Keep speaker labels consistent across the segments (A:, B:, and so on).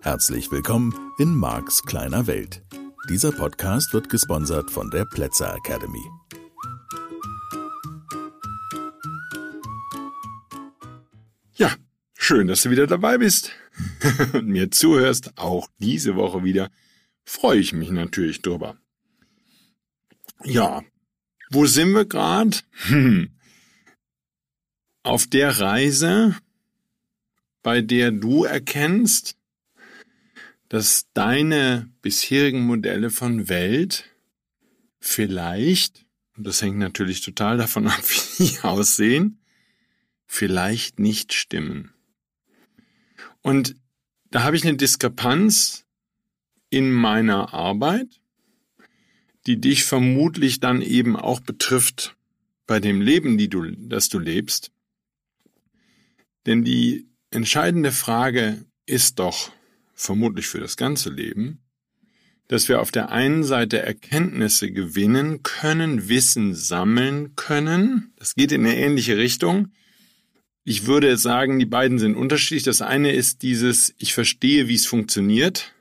A: Herzlich willkommen in Marks kleiner Welt. Dieser Podcast wird gesponsert von der Plätzer Academy.
B: Ja, schön, dass du wieder dabei bist und mir zuhörst, auch diese Woche wieder. Freue ich mich natürlich drüber. Ja, wo sind wir gerade? Hm. Auf der Reise, bei der du erkennst, dass deine bisherigen Modelle von Welt vielleicht, und das hängt natürlich total davon ab, wie die aussehen, vielleicht nicht stimmen. Und da habe ich eine Diskrepanz in meiner Arbeit, die dich vermutlich dann eben auch betrifft bei dem Leben, die du, das du lebst. Denn die entscheidende Frage ist doch vermutlich für das ganze Leben, dass wir auf der einen Seite Erkenntnisse gewinnen können, Wissen sammeln können. Das geht in eine ähnliche Richtung. Ich würde sagen, die beiden sind unterschiedlich. Das eine ist dieses, ich verstehe, wie es funktioniert.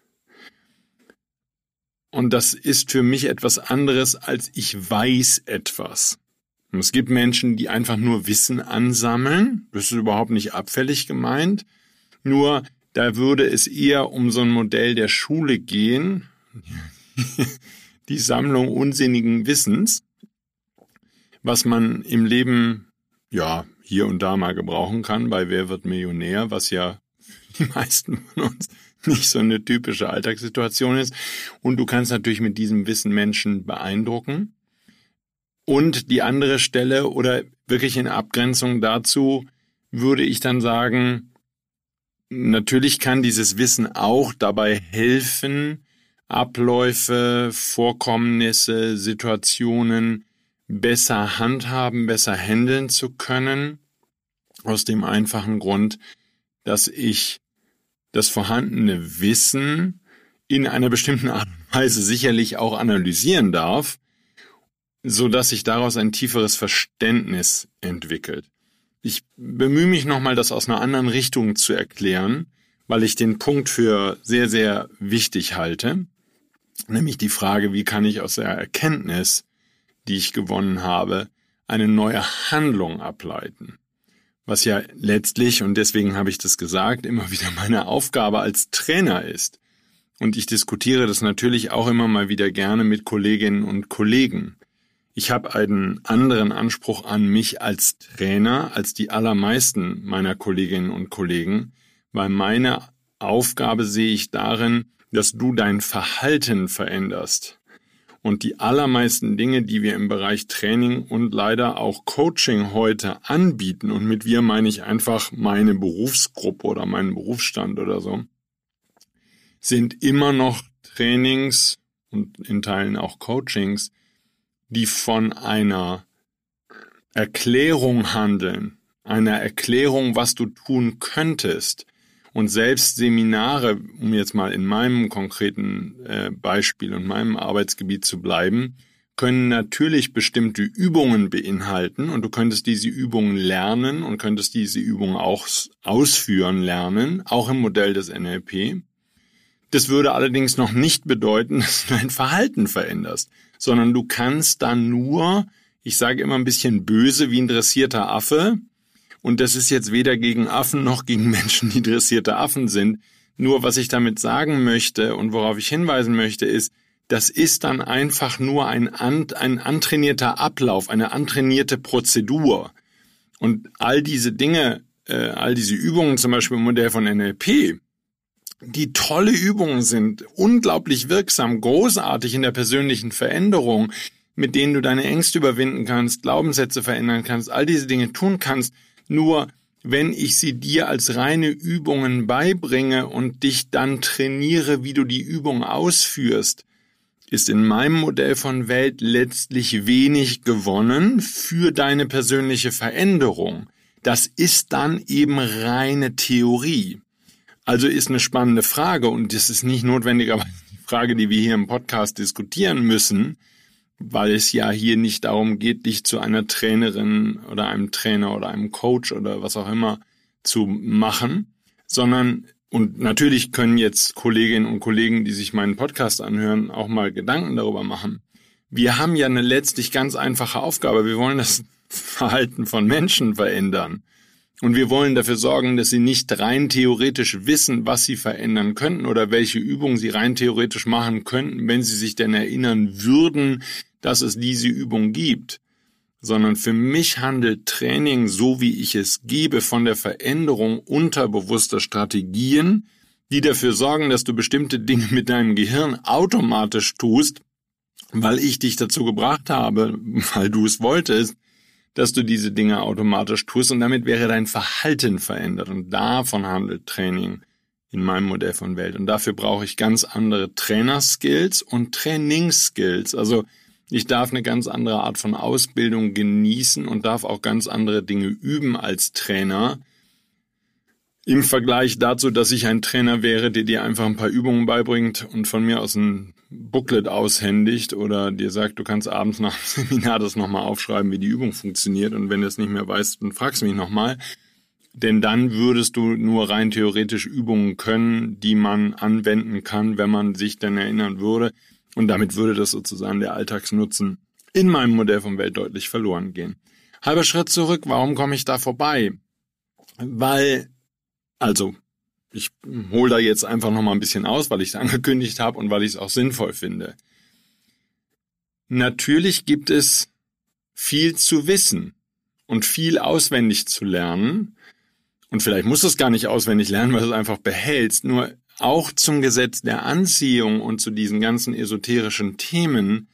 B: Und das ist für mich etwas anderes, als ich weiß etwas. Und es gibt Menschen, die einfach nur Wissen ansammeln. Das ist überhaupt nicht abfällig gemeint. Nur da würde es eher um so ein Modell der Schule gehen, die Sammlung unsinnigen Wissens, was man im Leben ja hier und da mal gebrauchen kann bei Wer wird Millionär, was ja die meisten von uns nicht so eine typische Alltagssituation ist. Und du kannst natürlich mit diesem Wissen Menschen beeindrucken. Und die andere Stelle oder wirklich in Abgrenzung dazu würde ich dann sagen, natürlich kann dieses Wissen auch dabei helfen, Abläufe, Vorkommnisse, Situationen besser handhaben, besser handeln zu können. Aus dem einfachen Grund, dass ich das vorhandene Wissen in einer bestimmten Art und Weise sicherlich auch analysieren darf, so dass sich daraus ein tieferes Verständnis entwickelt. Ich bemühe mich nochmal, das aus einer anderen Richtung zu erklären, weil ich den Punkt für sehr, sehr wichtig halte. Nämlich die Frage, wie kann ich aus der Erkenntnis, die ich gewonnen habe, eine neue Handlung ableiten? Was ja letztlich, und deswegen habe ich das gesagt, immer wieder meine Aufgabe als Trainer ist. Und ich diskutiere das natürlich auch immer mal wieder gerne mit Kolleginnen und Kollegen. Ich habe einen anderen Anspruch an mich als Trainer als die allermeisten meiner Kolleginnen und Kollegen, weil meine Aufgabe sehe ich darin, dass du dein Verhalten veränderst. Und die allermeisten Dinge, die wir im Bereich Training und leider auch Coaching heute anbieten, und mit wir meine ich einfach meine Berufsgruppe oder meinen Berufsstand oder so, sind immer noch Trainings und in Teilen auch Coachings, die von einer Erklärung handeln, einer Erklärung, was du tun könntest. Und selbst Seminare, um jetzt mal in meinem konkreten äh, Beispiel und meinem Arbeitsgebiet zu bleiben, können natürlich bestimmte Übungen beinhalten und du könntest diese Übungen lernen und könntest diese Übungen auch ausführen lernen, auch im Modell des NLP. Das würde allerdings noch nicht bedeuten, dass du dein Verhalten veränderst sondern du kannst dann nur, ich sage immer ein bisschen böse wie ein dressierter Affe, und das ist jetzt weder gegen Affen noch gegen Menschen, die dressierte Affen sind. Nur was ich damit sagen möchte und worauf ich hinweisen möchte, ist, das ist dann einfach nur ein, ein antrainierter Ablauf, eine antrainierte Prozedur. Und all diese Dinge, äh, all diese Übungen, zum Beispiel im Modell von NLP, die tolle Übungen sind, unglaublich wirksam, großartig in der persönlichen Veränderung, mit denen du deine Ängste überwinden kannst, Glaubenssätze verändern kannst, all diese Dinge tun kannst. Nur wenn ich sie dir als reine Übungen beibringe und dich dann trainiere, wie du die Übung ausführst, ist in meinem Modell von Welt letztlich wenig gewonnen für deine persönliche Veränderung. Das ist dann eben reine Theorie. Also ist eine spannende Frage und das ist nicht notwendigerweise die Frage, die wir hier im Podcast diskutieren müssen. Weil es ja hier nicht darum geht, dich zu einer Trainerin oder einem Trainer oder einem Coach oder was auch immer zu machen, sondern und natürlich können jetzt Kolleginnen und Kollegen, die sich meinen Podcast anhören, auch mal Gedanken darüber machen. Wir haben ja eine letztlich ganz einfache Aufgabe. Wir wollen das Verhalten von Menschen verändern. Und wir wollen dafür sorgen, dass sie nicht rein theoretisch wissen, was sie verändern könnten oder welche Übungen sie rein theoretisch machen könnten, wenn sie sich denn erinnern würden, dass es diese Übung gibt. Sondern für mich handelt Training, so wie ich es gebe, von der Veränderung unterbewusster Strategien, die dafür sorgen, dass du bestimmte Dinge mit deinem Gehirn automatisch tust, weil ich dich dazu gebracht habe, weil du es wolltest, dass du diese Dinge automatisch tust und damit wäre dein Verhalten verändert. Und davon handelt Training in meinem Modell von Welt. Und dafür brauche ich ganz andere Trainerskills und Trainingsskills. Also ich darf eine ganz andere Art von Ausbildung genießen und darf auch ganz andere Dinge üben als Trainer, im Vergleich dazu, dass ich ein Trainer wäre, der dir einfach ein paar Übungen beibringt und von mir aus ein Booklet aushändigt oder dir sagt, du kannst abends nach dem Seminar das nochmal aufschreiben, wie die Übung funktioniert und wenn du es nicht mehr weißt, dann fragst du mich nochmal. Denn dann würdest du nur rein theoretisch Übungen können, die man anwenden kann, wenn man sich denn erinnern würde. Und damit würde das sozusagen der Alltagsnutzen in meinem Modell von Welt deutlich verloren gehen. Halber Schritt zurück, warum komme ich da vorbei? Weil also, ich hole da jetzt einfach noch mal ein bisschen aus, weil ich es angekündigt habe und weil ich es auch sinnvoll finde. Natürlich gibt es viel zu wissen und viel auswendig zu lernen. Und vielleicht musst du es gar nicht auswendig lernen, weil du es einfach behältst. Nur auch zum Gesetz der Anziehung und zu diesen ganzen esoterischen Themen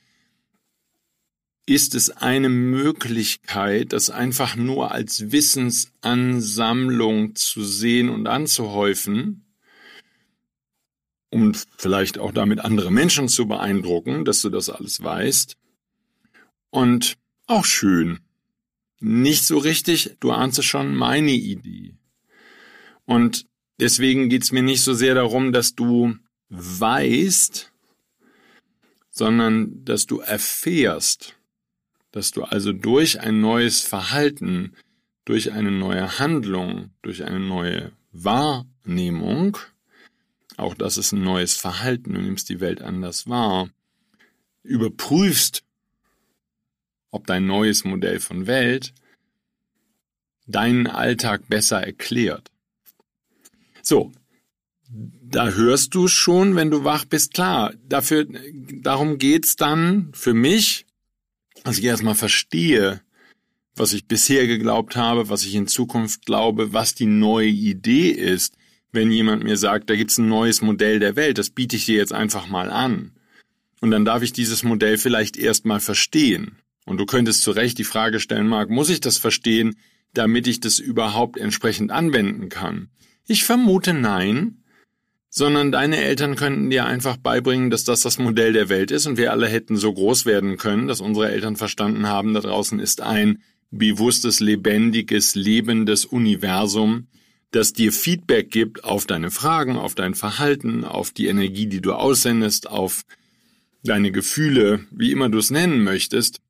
B: ist es eine Möglichkeit, das einfach nur als Wissensansammlung zu sehen und anzuhäufen, um vielleicht auch damit andere Menschen zu beeindrucken, dass du das alles weißt. Und auch schön. Nicht so richtig, du ahnst es schon, meine Idee. Und deswegen geht's mir nicht so sehr darum, dass du weißt, sondern dass du erfährst dass du also durch ein neues Verhalten, durch eine neue Handlung, durch eine neue Wahrnehmung, auch das ist ein neues Verhalten, du nimmst die Welt anders wahr, überprüfst, ob dein neues Modell von Welt deinen Alltag besser erklärt. So, da hörst du schon, wenn du wach bist, klar. Dafür, darum geht's dann für mich dass ich erstmal verstehe, was ich bisher geglaubt habe, was ich in Zukunft glaube, was die neue Idee ist, wenn jemand mir sagt, da gibt's ein neues Modell der Welt, das biete ich dir jetzt einfach mal an. Und dann darf ich dieses Modell vielleicht erstmal verstehen. Und du könntest zu Recht die Frage stellen, Marc, muss ich das verstehen, damit ich das überhaupt entsprechend anwenden kann? Ich vermute nein, sondern deine Eltern könnten dir einfach beibringen, dass das das Modell der Welt ist und wir alle hätten so groß werden können, dass unsere Eltern verstanden haben, da draußen ist ein bewusstes, lebendiges, lebendes Universum, das dir Feedback gibt auf deine Fragen, auf dein Verhalten, auf die Energie, die du aussendest, auf deine Gefühle, wie immer du es nennen möchtest.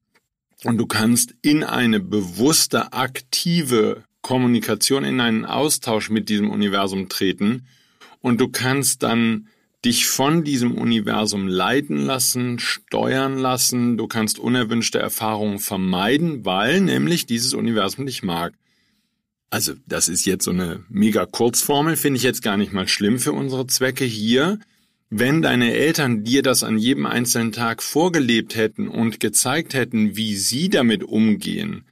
B: Und du kannst in eine bewusste, aktive Kommunikation, in einen Austausch mit diesem Universum treten und du kannst dann dich von diesem Universum leiten lassen, steuern lassen, du kannst unerwünschte Erfahrungen vermeiden, weil nämlich dieses Universum dich mag. Also, das ist jetzt so eine mega Kurzformel, finde ich jetzt gar nicht mal schlimm für unsere Zwecke hier. Wenn deine Eltern dir das an jedem einzelnen Tag vorgelebt hätten und gezeigt hätten, wie sie damit umgehen,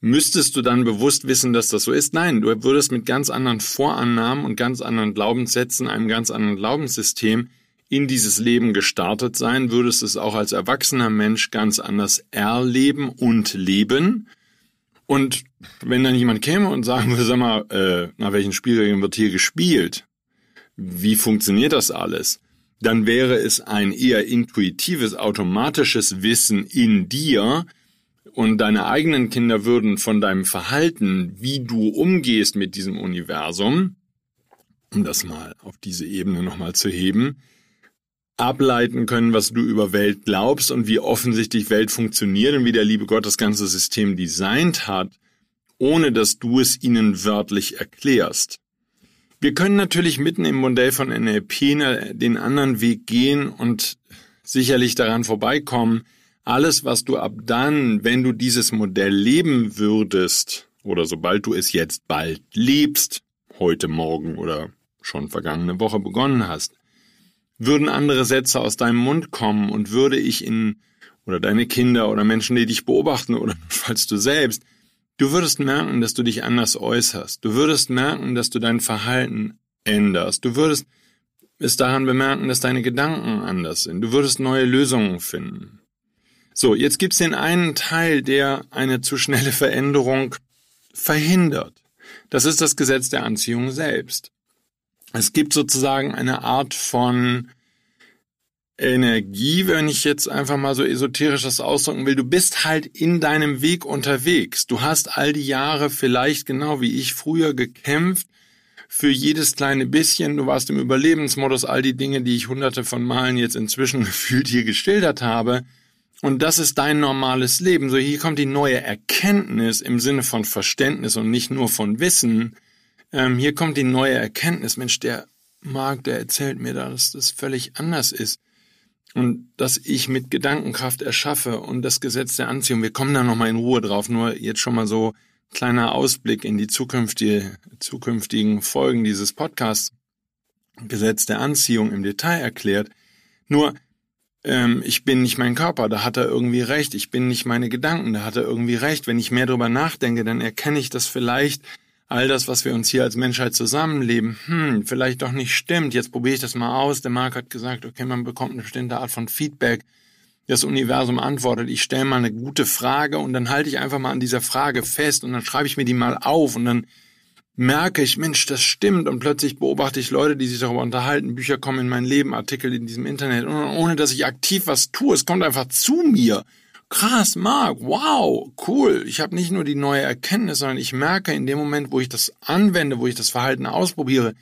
B: Müsstest du dann bewusst wissen, dass das so ist? Nein, du würdest mit ganz anderen Vorannahmen und ganz anderen Glaubenssätzen, einem ganz anderen Glaubenssystem in dieses Leben gestartet sein, würdest es auch als erwachsener Mensch ganz anders erleben und leben. Und wenn dann jemand käme und sagen würde, sag mal, äh, nach welchen Spielregeln wird hier gespielt? Wie funktioniert das alles? Dann wäre es ein eher intuitives, automatisches Wissen in dir, und deine eigenen Kinder würden von deinem Verhalten, wie du umgehst mit diesem Universum, um das mal auf diese Ebene nochmal zu heben, ableiten können, was du über Welt glaubst und wie offensichtlich Welt funktioniert und wie der liebe Gott das ganze System designt hat, ohne dass du es ihnen wörtlich erklärst. Wir können natürlich mitten im Modell von NLP den anderen Weg gehen und sicherlich daran vorbeikommen, alles, was du ab dann, wenn du dieses Modell leben würdest, oder sobald du es jetzt bald lebst, heute Morgen oder schon vergangene Woche begonnen hast, würden andere Sätze aus deinem Mund kommen und würde ich in, oder deine Kinder oder Menschen, die dich beobachten oder falls du selbst, du würdest merken, dass du dich anders äußerst. Du würdest merken, dass du dein Verhalten änderst. Du würdest es daran bemerken, dass deine Gedanken anders sind. Du würdest neue Lösungen finden. So, jetzt gibt's den einen Teil, der eine zu schnelle Veränderung verhindert. Das ist das Gesetz der Anziehung selbst. Es gibt sozusagen eine Art von Energie, wenn ich jetzt einfach mal so esoterisch das ausdrücken will. Du bist halt in deinem Weg unterwegs. Du hast all die Jahre vielleicht genau wie ich früher gekämpft für jedes kleine bisschen. Du warst im Überlebensmodus, all die Dinge, die ich hunderte von Malen jetzt inzwischen gefühlt hier geschildert habe. Und das ist dein normales Leben. So hier kommt die neue Erkenntnis im Sinne von Verständnis und nicht nur von Wissen. Ähm, hier kommt die neue Erkenntnis, Mensch, der Marc, der erzählt mir, dass das völlig anders ist und dass ich mit Gedankenkraft erschaffe und das Gesetz der Anziehung, wir kommen da nochmal in Ruhe drauf, nur jetzt schon mal so kleiner Ausblick in die zukünftige, zukünftigen Folgen dieses Podcasts, Gesetz der Anziehung im Detail erklärt. Nur, ähm, ich bin nicht mein Körper, da hat er irgendwie recht, ich bin nicht meine Gedanken, da hat er irgendwie recht. Wenn ich mehr drüber nachdenke, dann erkenne ich das vielleicht all das, was wir uns hier als Menschheit zusammenleben, hm, vielleicht doch nicht stimmt. Jetzt probiere ich das mal aus. Der Marc hat gesagt, okay, man bekommt eine bestimmte Art von Feedback. Das Universum antwortet, ich stelle mal eine gute Frage und dann halte ich einfach mal an dieser Frage fest und dann schreibe ich mir die mal auf und dann merke ich, Mensch, das stimmt und plötzlich beobachte ich Leute, die sich darüber unterhalten, Bücher kommen in mein Leben, Artikel in diesem Internet und ohne dass ich aktiv was tue, es kommt einfach zu mir krass, Marc, wow, cool. Ich habe nicht nur die neue Erkenntnis, sondern ich merke in dem Moment, wo ich das anwende, wo ich das Verhalten ausprobiere,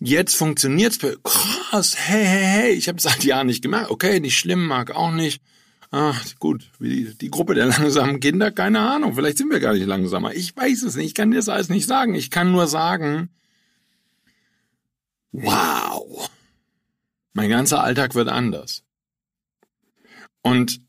B: jetzt funktioniert's. Krass, hey, hey, hey, ich habe seit Jahren nicht gemerkt. Okay, nicht schlimm, Marc, auch nicht. Ach, gut, wie die Gruppe der langsamen Kinder, keine Ahnung, vielleicht sind wir gar nicht langsamer. Ich weiß es nicht, ich kann dir das alles nicht sagen. Ich kann nur sagen, wow, mein ganzer Alltag wird anders. Und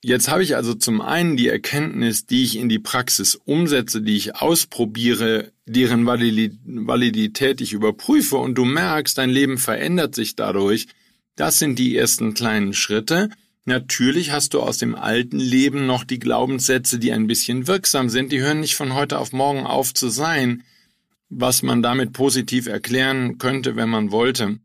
B: Jetzt habe ich also zum einen die Erkenntnis, die ich in die Praxis umsetze, die ich ausprobiere, deren Validität ich überprüfe und du merkst, dein Leben verändert sich dadurch. Das sind die ersten kleinen Schritte. Natürlich hast du aus dem alten Leben noch die Glaubenssätze, die ein bisschen wirksam sind. Die hören nicht von heute auf morgen auf zu sein, was man damit positiv erklären könnte, wenn man wollte,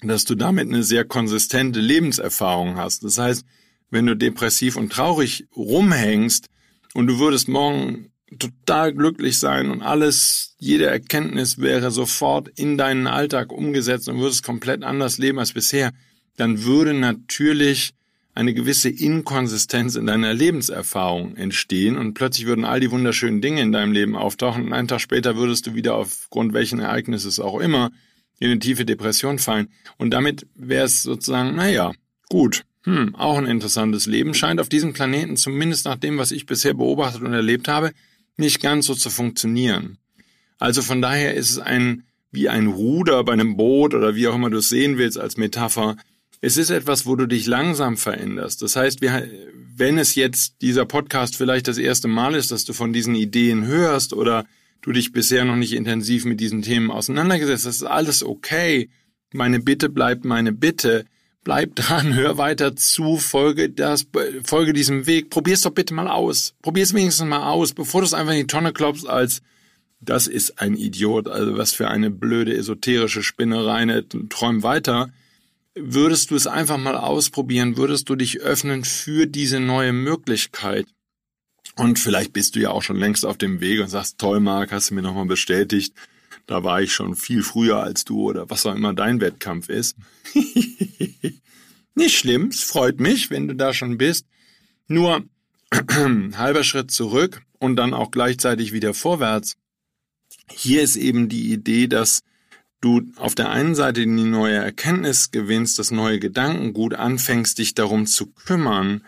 B: dass du damit eine sehr konsistente Lebenserfahrung hast. Das heißt, wenn du depressiv und traurig rumhängst und du würdest morgen total glücklich sein und alles, jede Erkenntnis wäre sofort in deinen Alltag umgesetzt und würdest komplett anders leben als bisher, dann würde natürlich eine gewisse Inkonsistenz in deiner Lebenserfahrung entstehen und plötzlich würden all die wunderschönen Dinge in deinem Leben auftauchen und einen Tag später würdest du wieder aufgrund welchen Ereignisses auch immer in eine tiefe Depression fallen und damit wäre es sozusagen, naja, gut, hm, auch ein interessantes Leben scheint auf diesem Planeten, zumindest nach dem, was ich bisher beobachtet und erlebt habe, nicht ganz so zu funktionieren. Also von daher ist es ein, wie ein Ruder bei einem Boot oder wie auch immer du es sehen willst als Metapher. Es ist etwas, wo du dich langsam veränderst. Das heißt, wenn es jetzt dieser Podcast vielleicht das erste Mal ist, dass du von diesen Ideen hörst oder du dich bisher noch nicht intensiv mit diesen Themen auseinandergesetzt hast, ist alles okay. Meine Bitte bleibt meine Bitte Bleib dran, hör weiter zu, folge das, folge diesem Weg. Probier's doch bitte mal aus. Probier's wenigstens mal aus, bevor du es einfach in die Tonne klopfst als das ist ein Idiot, also was für eine blöde esoterische Spinnerei, ne, träum weiter. Würdest du es einfach mal ausprobieren, würdest du dich öffnen für diese neue Möglichkeit. Und vielleicht bist du ja auch schon längst auf dem Weg und sagst, toll, Marc, hast du mir nochmal bestätigt. Da war ich schon viel früher als du oder was auch immer dein Wettkampf ist. Nicht schlimm, es freut mich, wenn du da schon bist. Nur halber Schritt zurück und dann auch gleichzeitig wieder vorwärts. Hier ist eben die Idee, dass du auf der einen Seite die neue Erkenntnis gewinnst, das neue Gedankengut anfängst, dich darum zu kümmern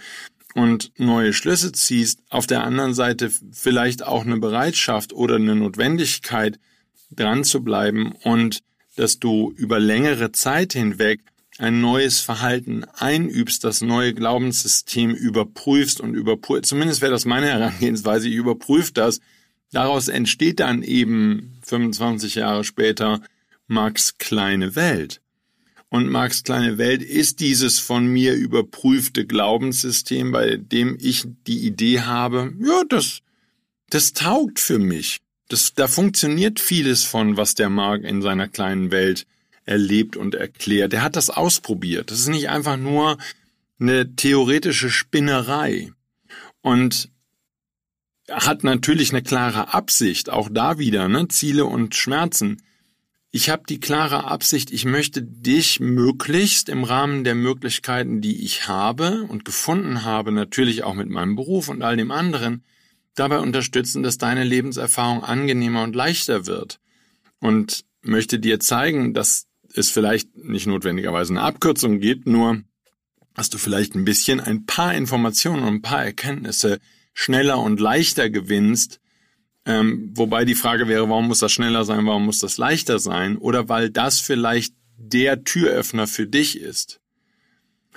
B: und neue Schlüsse ziehst, auf der anderen Seite vielleicht auch eine Bereitschaft oder eine Notwendigkeit, dran zu bleiben und dass du über längere Zeit hinweg ein neues Verhalten einübst, das neue Glaubenssystem überprüfst und überprüfst. Zumindest wäre das meine Herangehensweise. Ich überprüfe das. Daraus entsteht dann eben 25 Jahre später Marx kleine Welt. Und Marx kleine Welt ist dieses von mir überprüfte Glaubenssystem, bei dem ich die Idee habe, ja, das, das taugt für mich. Das, da funktioniert vieles von, was der Marx in seiner kleinen Welt erlebt und erklärt. Er hat das ausprobiert. Das ist nicht einfach nur eine theoretische Spinnerei. Und hat natürlich eine klare Absicht, auch da wieder, ne, Ziele und Schmerzen. Ich habe die klare Absicht, ich möchte dich möglichst im Rahmen der Möglichkeiten, die ich habe und gefunden habe, natürlich auch mit meinem Beruf und all dem anderen, dabei unterstützen, dass deine Lebenserfahrung angenehmer und leichter wird. Und möchte dir zeigen, dass es vielleicht nicht notwendigerweise eine Abkürzung gibt, nur dass du vielleicht ein bisschen ein paar Informationen und ein paar Erkenntnisse schneller und leichter gewinnst, ähm, wobei die Frage wäre, warum muss das schneller sein, warum muss das leichter sein? Oder weil das vielleicht der Türöffner für dich ist.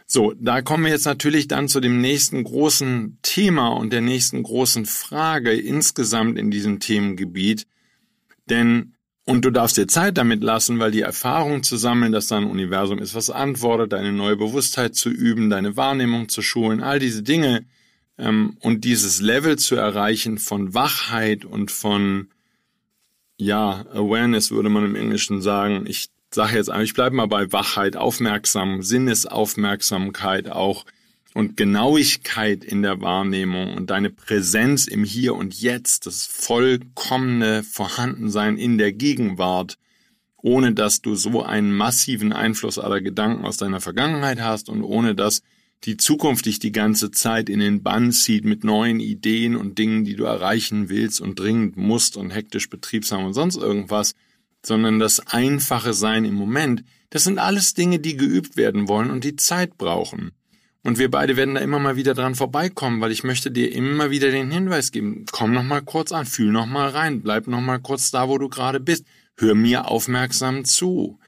B: So, da kommen wir jetzt natürlich dann zu dem nächsten großen Thema und der nächsten großen Frage insgesamt in diesem Themengebiet. Denn, und du darfst dir Zeit damit lassen, weil die Erfahrung zu sammeln, dass da ein Universum ist, was antwortet, deine neue Bewusstheit zu üben, deine Wahrnehmung zu schulen, all diese Dinge, und dieses Level zu erreichen von Wachheit und von, ja, Awareness würde man im Englischen sagen. Ich sage jetzt ich bleibe mal bei Wachheit, Aufmerksam, Sinnesaufmerksamkeit auch und Genauigkeit in der Wahrnehmung und deine Präsenz im Hier und Jetzt, das vollkommene Vorhandensein in der Gegenwart, ohne dass du so einen massiven Einfluss aller Gedanken aus deiner Vergangenheit hast und ohne dass die Zukunft dich die ganze Zeit in den Bann zieht mit neuen Ideen und Dingen, die du erreichen willst und dringend musst und hektisch betriebsam und sonst irgendwas, sondern das einfache Sein im Moment, das sind alles Dinge, die geübt werden wollen und die Zeit brauchen. Und wir beide werden da immer mal wieder dran vorbeikommen, weil ich möchte dir immer wieder den Hinweis geben, komm noch mal kurz an, fühl noch mal rein, bleib noch mal kurz da, wo du gerade bist, hör mir aufmerksam zu.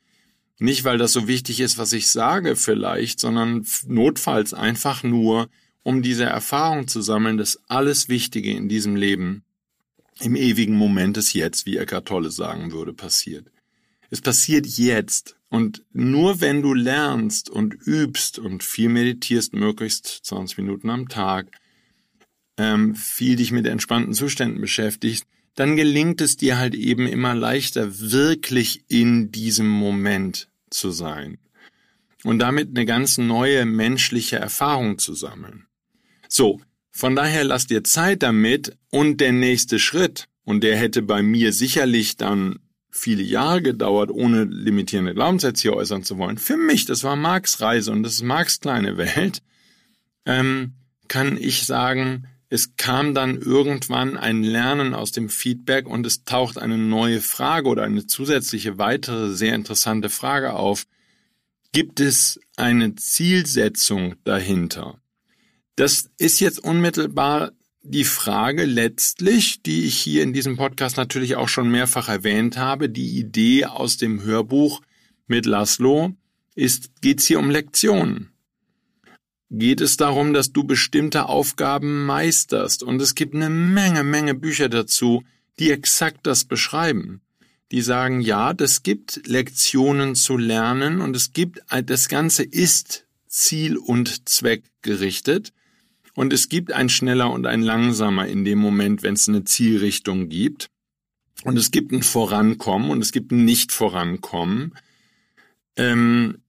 B: Nicht, weil das so wichtig ist, was ich sage vielleicht, sondern notfalls einfach nur, um diese Erfahrung zu sammeln, dass alles Wichtige in diesem Leben im ewigen Moment des Jetzt, wie Eckart Tolle sagen würde, passiert. Es passiert jetzt. Und nur wenn du lernst und übst und viel meditierst, möglichst 20 Minuten am Tag, ähm, viel dich mit entspannten Zuständen beschäftigst, dann gelingt es dir halt eben immer leichter, wirklich in diesem Moment zu sein und damit eine ganz neue menschliche Erfahrung zu sammeln. So, von daher lass dir Zeit damit und der nächste Schritt, und der hätte bei mir sicherlich dann viele Jahre gedauert, ohne limitierende Glaubenssätze hier äußern zu wollen. Für mich, das war Marx Reise und das ist Marx kleine Welt, ähm, kann ich sagen, es kam dann irgendwann ein Lernen aus dem Feedback und es taucht eine neue Frage oder eine zusätzliche weitere sehr interessante Frage auf. Gibt es eine Zielsetzung dahinter? Das ist jetzt unmittelbar die Frage letztlich, die ich hier in diesem Podcast natürlich auch schon mehrfach erwähnt habe. Die Idee aus dem Hörbuch mit Laszlo ist, geht's hier um Lektionen geht es darum, dass du bestimmte Aufgaben meisterst. Und es gibt eine Menge, Menge Bücher dazu, die exakt das beschreiben. Die sagen, ja, das gibt Lektionen zu lernen und es gibt, das Ganze ist ziel- und zweckgerichtet. Und es gibt ein schneller und ein langsamer in dem Moment, wenn es eine Zielrichtung gibt. Und es gibt ein Vorankommen und es gibt ein Nicht-Vorankommen. Ähm,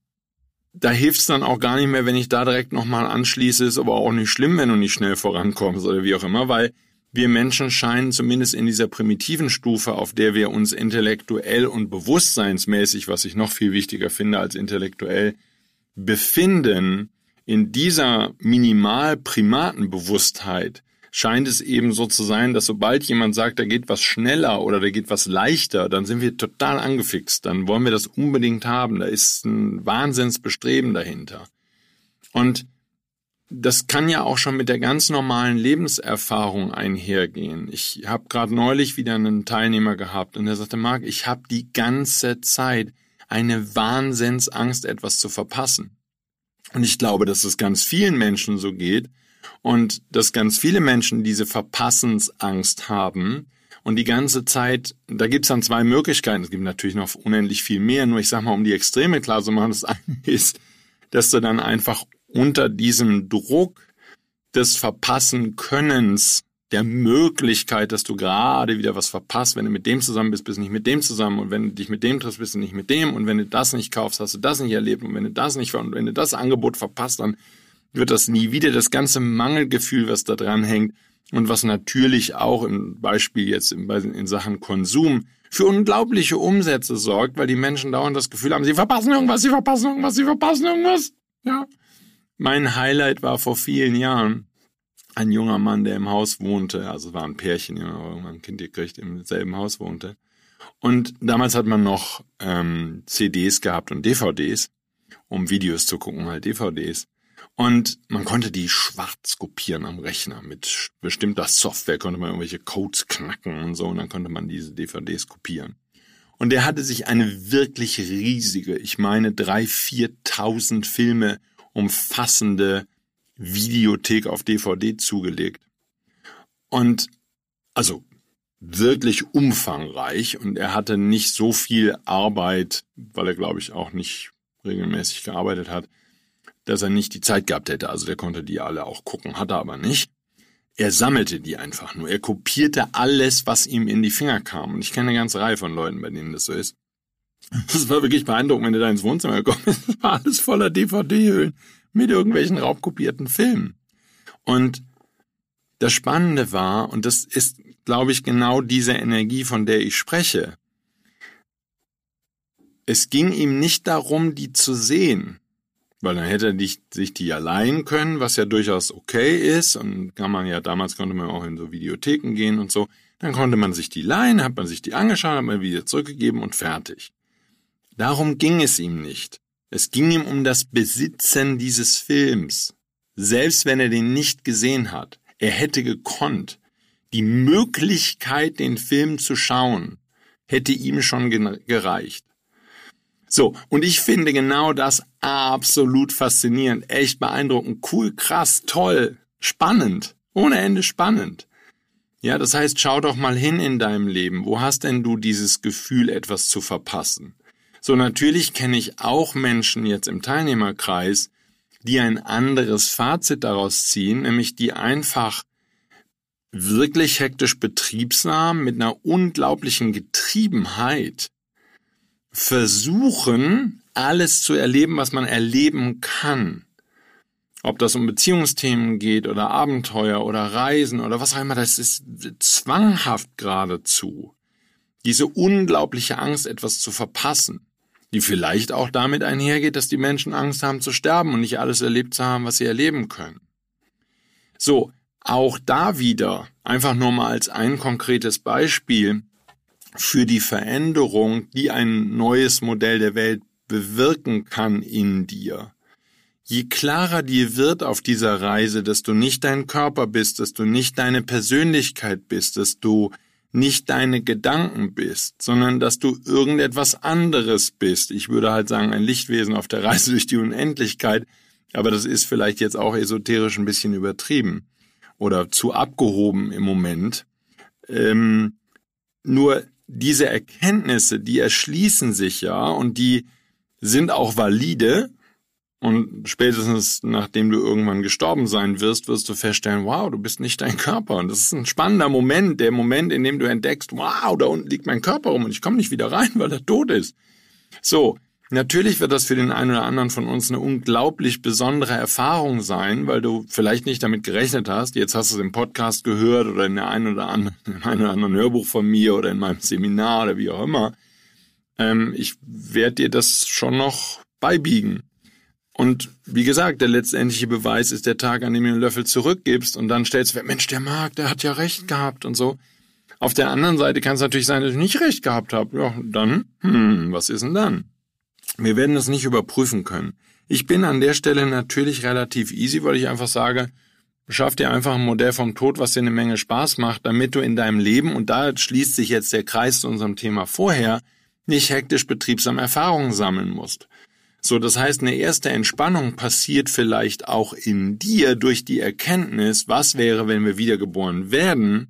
B: da hilft's dann auch gar nicht mehr, wenn ich da direkt nochmal anschließe, ist aber auch nicht schlimm, wenn du nicht schnell vorankommst oder wie auch immer, weil wir Menschen scheinen zumindest in dieser primitiven Stufe, auf der wir uns intellektuell und bewusstseinsmäßig, was ich noch viel wichtiger finde als intellektuell, befinden, in dieser Minimalprimatenbewusstheit scheint es eben so zu sein, dass sobald jemand sagt, da geht was schneller oder da geht was leichter, dann sind wir total angefixt. Dann wollen wir das unbedingt haben. Da ist ein Wahnsinnsbestreben dahinter. Und das kann ja auch schon mit der ganz normalen Lebenserfahrung einhergehen. Ich habe gerade neulich wieder einen Teilnehmer gehabt und der sagte, Marc, ich habe die ganze Zeit eine Wahnsinnsangst, etwas zu verpassen. Und ich glaube, dass es ganz vielen Menschen so geht und dass ganz viele Menschen diese Verpassensangst haben und die ganze Zeit, da gibt's dann zwei Möglichkeiten. Es gibt natürlich noch unendlich viel mehr, nur ich sag mal, um die Extreme klar zu machen, das eine ist, dass du dann einfach unter diesem Druck des Verpassen Könnens, der Möglichkeit, dass du gerade wieder was verpasst, wenn du mit dem zusammen bist, bist du nicht mit dem zusammen. Und wenn du dich mit dem triffst, bist du nicht mit dem. Und wenn du das nicht kaufst, hast du das nicht erlebt. Und wenn du das nicht und wenn du das Angebot verpasst, dann wird das nie wieder das ganze Mangelgefühl, was da dran hängt und was natürlich auch im Beispiel jetzt in Sachen Konsum für unglaubliche Umsätze sorgt, weil die Menschen dauernd das Gefühl haben, sie verpassen irgendwas, sie verpassen irgendwas, sie verpassen irgendwas. Ja. Mein Highlight war vor vielen Jahren ein junger Mann, der im Haus wohnte, also war ein Pärchen, die haben ein Kind gekriegt, im selben Haus wohnte. Und damals hat man noch ähm, CDs gehabt und DVDs, um Videos zu gucken, halt DVDs. Und man konnte die schwarz kopieren am Rechner. Mit bestimmter Software konnte man irgendwelche Codes knacken und so. Und dann konnte man diese DVDs kopieren. Und er hatte sich eine wirklich riesige, ich meine drei, viertausend Filme umfassende Videothek auf DVD zugelegt. Und also wirklich umfangreich und er hatte nicht so viel Arbeit, weil er glaube ich auch nicht regelmäßig gearbeitet hat, dass er nicht die Zeit gehabt hätte. Also der konnte die alle auch gucken, hat er aber nicht. Er sammelte die einfach nur. Er kopierte alles, was ihm in die Finger kam. Und ich kenne eine ganze Reihe von Leuten, bei denen das so ist. Das war wirklich beeindruckend, wenn du da ins Wohnzimmer gekommen bist. Das war alles voller DVD-Hüllen mit irgendwelchen raubkopierten Filmen. Und das Spannende war, und das ist, glaube ich, genau diese Energie, von der ich spreche. Es ging ihm nicht darum, die zu sehen, weil dann hätte er sich die ja leihen können, was ja durchaus okay ist. Und kann man ja, damals konnte man auch in so Videotheken gehen und so. Dann konnte man sich die leihen, hat man sich die angeschaut, hat man wieder zurückgegeben und fertig. Darum ging es ihm nicht. Es ging ihm um das Besitzen dieses Films. Selbst wenn er den nicht gesehen hat. Er hätte gekonnt. Die Möglichkeit, den Film zu schauen, hätte ihm schon gereicht. So, und ich finde genau das absolut faszinierend, echt beeindruckend, cool, krass, toll, spannend, ohne Ende spannend. Ja, das heißt, schau doch mal hin in deinem Leben. Wo hast denn du dieses Gefühl, etwas zu verpassen? So, natürlich kenne ich auch Menschen jetzt im Teilnehmerkreis, die ein anderes Fazit daraus ziehen, nämlich die einfach wirklich hektisch betriebsam mit einer unglaublichen Getriebenheit versuchen, alles zu erleben, was man erleben kann. Ob das um Beziehungsthemen geht oder Abenteuer oder Reisen oder was auch immer, das ist zwanghaft geradezu. Diese unglaubliche Angst, etwas zu verpassen, die vielleicht auch damit einhergeht, dass die Menschen Angst haben zu sterben und nicht alles erlebt zu haben, was sie erleben können. So, auch da wieder, einfach nur mal als ein konkretes Beispiel, für die Veränderung, die ein neues Modell der Welt bewirken kann in dir. Je klarer dir wird auf dieser Reise, dass du nicht dein Körper bist, dass du nicht deine Persönlichkeit bist, dass du nicht deine Gedanken bist, sondern dass du irgendetwas anderes bist. Ich würde halt sagen, ein Lichtwesen auf der Reise durch die Unendlichkeit, aber das ist vielleicht jetzt auch esoterisch ein bisschen übertrieben oder zu abgehoben im Moment. Ähm, nur diese Erkenntnisse, die erschließen sich ja und die sind auch valide. Und spätestens nachdem du irgendwann gestorben sein wirst, wirst du feststellen, wow, du bist nicht dein Körper. Und das ist ein spannender Moment, der Moment, in dem du entdeckst, wow, da unten liegt mein Körper rum und ich komme nicht wieder rein, weil er tot ist. So, Natürlich wird das für den einen oder anderen von uns eine unglaublich besondere Erfahrung sein, weil du vielleicht nicht damit gerechnet hast. Jetzt hast du es im Podcast gehört oder in der einen oder anderen, in einem oder anderen Hörbuch von mir oder in meinem Seminar oder wie auch immer. Ähm, ich werde dir das schon noch beibiegen. Und wie gesagt, der letztendliche Beweis ist der Tag, an dem du einen Löffel zurückgibst und dann stellst du, Mensch, der mag, der hat ja recht gehabt und so. Auf der anderen Seite kann es natürlich sein, dass ich nicht recht gehabt habe. Ja, dann, hm, was ist denn dann? Wir werden das nicht überprüfen können. Ich bin an der Stelle natürlich relativ easy, weil ich einfach sage, schaff dir einfach ein Modell vom Tod, was dir eine Menge Spaß macht, damit du in deinem Leben, und da schließt sich jetzt der Kreis zu unserem Thema vorher, nicht hektisch betriebsam Erfahrungen sammeln musst. So, das heißt, eine erste Entspannung passiert vielleicht auch in dir durch die Erkenntnis, was wäre, wenn wir wiedergeboren werden,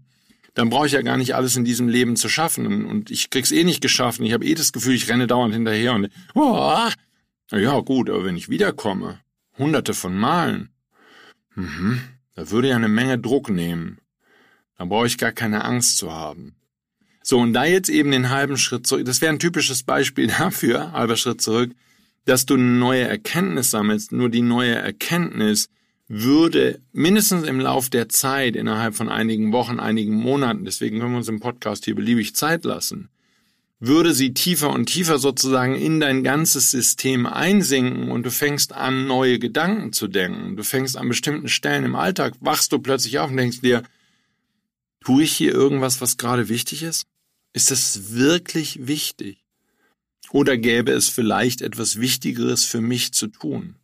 B: dann brauche ich ja gar nicht alles in diesem Leben zu schaffen und ich krieg's eh nicht geschafft und ich habe eh das Gefühl, ich renne dauernd hinterher und oh, ja gut, aber wenn ich wiederkomme, hunderte von Malen, mhm, da würde ja eine Menge Druck nehmen. Dann brauche ich gar keine Angst zu haben. So, und da jetzt eben den halben Schritt zurück, das wäre ein typisches Beispiel dafür, halber Schritt zurück, dass du eine neue Erkenntnis sammelst, nur die neue Erkenntnis würde mindestens im Lauf der Zeit, innerhalb von einigen Wochen, einigen Monaten, deswegen können wir uns im Podcast hier beliebig Zeit lassen, würde sie tiefer und tiefer sozusagen in dein ganzes System einsinken und du fängst an, neue Gedanken zu denken. Du fängst an bestimmten Stellen im Alltag, wachst du plötzlich auf und denkst dir, tue ich hier irgendwas, was gerade wichtig ist? Ist das wirklich wichtig? Oder gäbe es vielleicht etwas Wichtigeres für mich zu tun?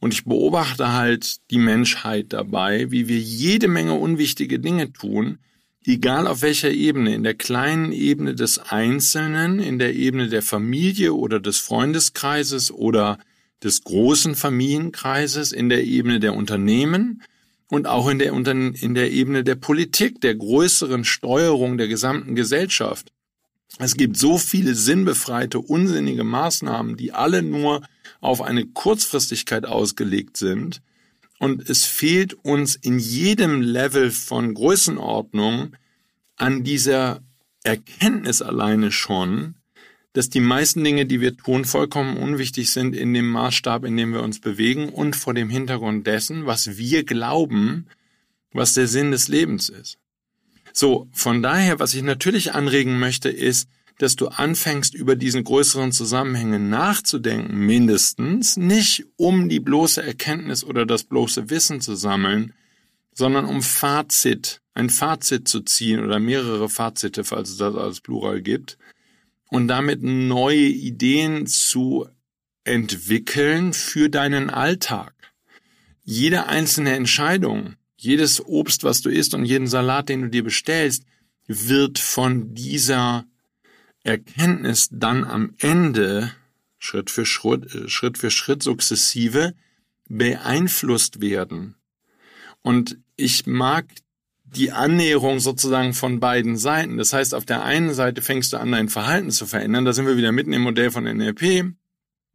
B: Und ich beobachte halt die Menschheit dabei, wie wir jede Menge unwichtige Dinge tun, egal auf welcher Ebene, in der kleinen Ebene des Einzelnen, in der Ebene der Familie oder des Freundeskreises oder des großen Familienkreises, in der Ebene der Unternehmen und auch in der, in der Ebene der Politik, der größeren Steuerung der gesamten Gesellschaft. Es gibt so viele sinnbefreite, unsinnige Maßnahmen, die alle nur auf eine Kurzfristigkeit ausgelegt sind. Und es fehlt uns in jedem Level von Größenordnung an dieser Erkenntnis alleine schon, dass die meisten Dinge, die wir tun, vollkommen unwichtig sind in dem Maßstab, in dem wir uns bewegen und vor dem Hintergrund dessen, was wir glauben, was der Sinn des Lebens ist. So, von daher, was ich natürlich anregen möchte, ist, dass du anfängst, über diesen größeren Zusammenhänge nachzudenken, mindestens, nicht um die bloße Erkenntnis oder das bloße Wissen zu sammeln, sondern um Fazit, ein Fazit zu ziehen oder mehrere Fazite, falls es das als Plural gibt, und damit neue Ideen zu entwickeln für deinen Alltag. Jede einzelne Entscheidung, jedes Obst, was du isst und jeden Salat, den du dir bestellst, wird von dieser Erkenntnis dann am Ende Schritt für Schritt, äh, Schritt für Schritt sukzessive beeinflusst werden. Und ich mag die Annäherung sozusagen von beiden Seiten. Das heißt, auf der einen Seite fängst du an, dein Verhalten zu verändern. Da sind wir wieder mitten im Modell von NLP.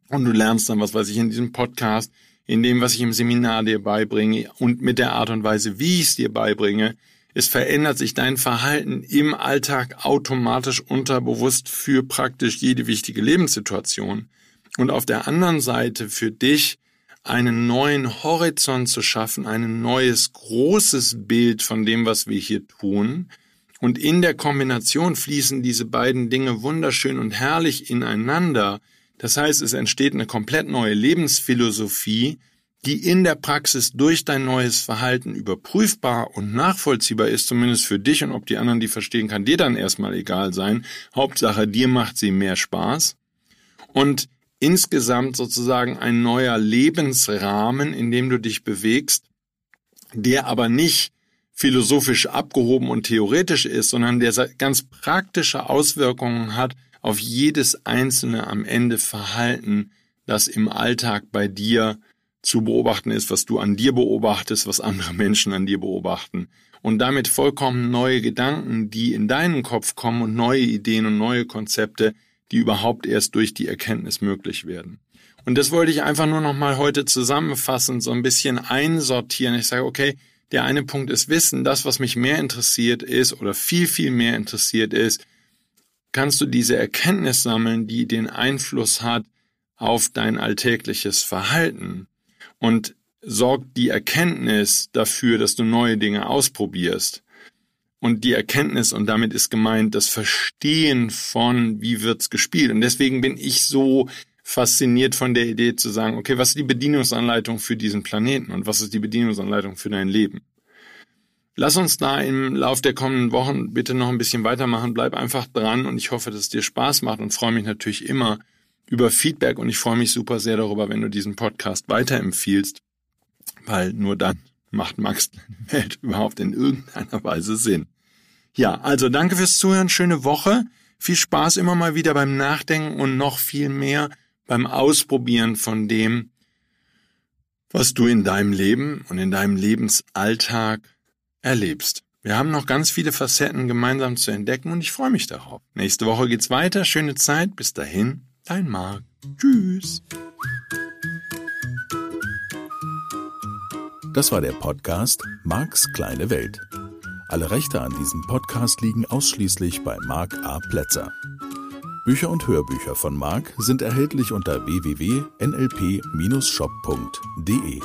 B: Und du lernst dann, was weiß ich, in diesem Podcast, in dem, was ich im Seminar dir beibringe und mit der Art und Weise, wie ich es dir beibringe, es verändert sich dein Verhalten im Alltag automatisch unterbewusst für praktisch jede wichtige Lebenssituation. Und auf der anderen Seite für dich einen neuen Horizont zu schaffen, ein neues großes Bild von dem, was wir hier tun. Und in der Kombination fließen diese beiden Dinge wunderschön und herrlich ineinander. Das heißt, es entsteht eine komplett neue Lebensphilosophie, die in der Praxis durch dein neues Verhalten überprüfbar und nachvollziehbar ist, zumindest für dich und ob die anderen die verstehen, kann dir dann erstmal egal sein. Hauptsache, dir macht sie mehr Spaß. Und insgesamt sozusagen ein neuer Lebensrahmen, in dem du dich bewegst, der aber nicht philosophisch abgehoben und theoretisch ist, sondern der ganz praktische Auswirkungen hat auf jedes einzelne am Ende Verhalten, das im Alltag bei dir zu beobachten ist, was du an dir beobachtest, was andere Menschen an dir beobachten. Und damit vollkommen neue Gedanken, die in deinen Kopf kommen und neue Ideen und neue Konzepte, die überhaupt erst durch die Erkenntnis möglich werden. Und das wollte ich einfach nur noch mal heute zusammenfassen, so ein bisschen einsortieren. Ich sage, okay, der eine Punkt ist Wissen. Das, was mich mehr interessiert ist oder viel, viel mehr interessiert ist, kannst du diese Erkenntnis sammeln, die den Einfluss hat auf dein alltägliches Verhalten und sorgt die Erkenntnis dafür, dass du neue Dinge ausprobierst. Und die Erkenntnis, und damit ist gemeint das Verstehen von, wie wird's gespielt. Und deswegen bin ich so fasziniert von der Idee zu sagen, okay, was ist die Bedienungsanleitung für diesen Planeten und was ist die Bedienungsanleitung für dein Leben? Lass uns da im Lauf der kommenden Wochen bitte noch ein bisschen weitermachen. Bleib einfach dran und ich hoffe, dass es dir Spaß macht und freue mich natürlich immer über Feedback und ich freue mich super sehr darüber, wenn du diesen Podcast weiterempfiehlst, weil nur dann macht Max Welt überhaupt in irgendeiner Weise Sinn. Ja, also danke fürs Zuhören, schöne Woche, viel Spaß immer mal wieder beim Nachdenken und noch viel mehr beim Ausprobieren von dem, was du in deinem Leben und in deinem Lebensalltag erlebst. Wir haben noch ganz viele Facetten gemeinsam zu entdecken und ich freue mich darauf. Nächste Woche geht's weiter. Schöne Zeit. Bis dahin, dein Marc. Tschüss.
A: Das war der Podcast Marks kleine Welt. Alle Rechte an diesem Podcast liegen ausschließlich bei Marc A. Plätzer. Bücher und Hörbücher von Marc sind erhältlich unter www.nlp-shop.de.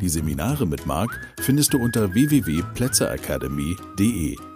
A: Die Seminare mit Marc findest du unter www.plätzeracademy.de.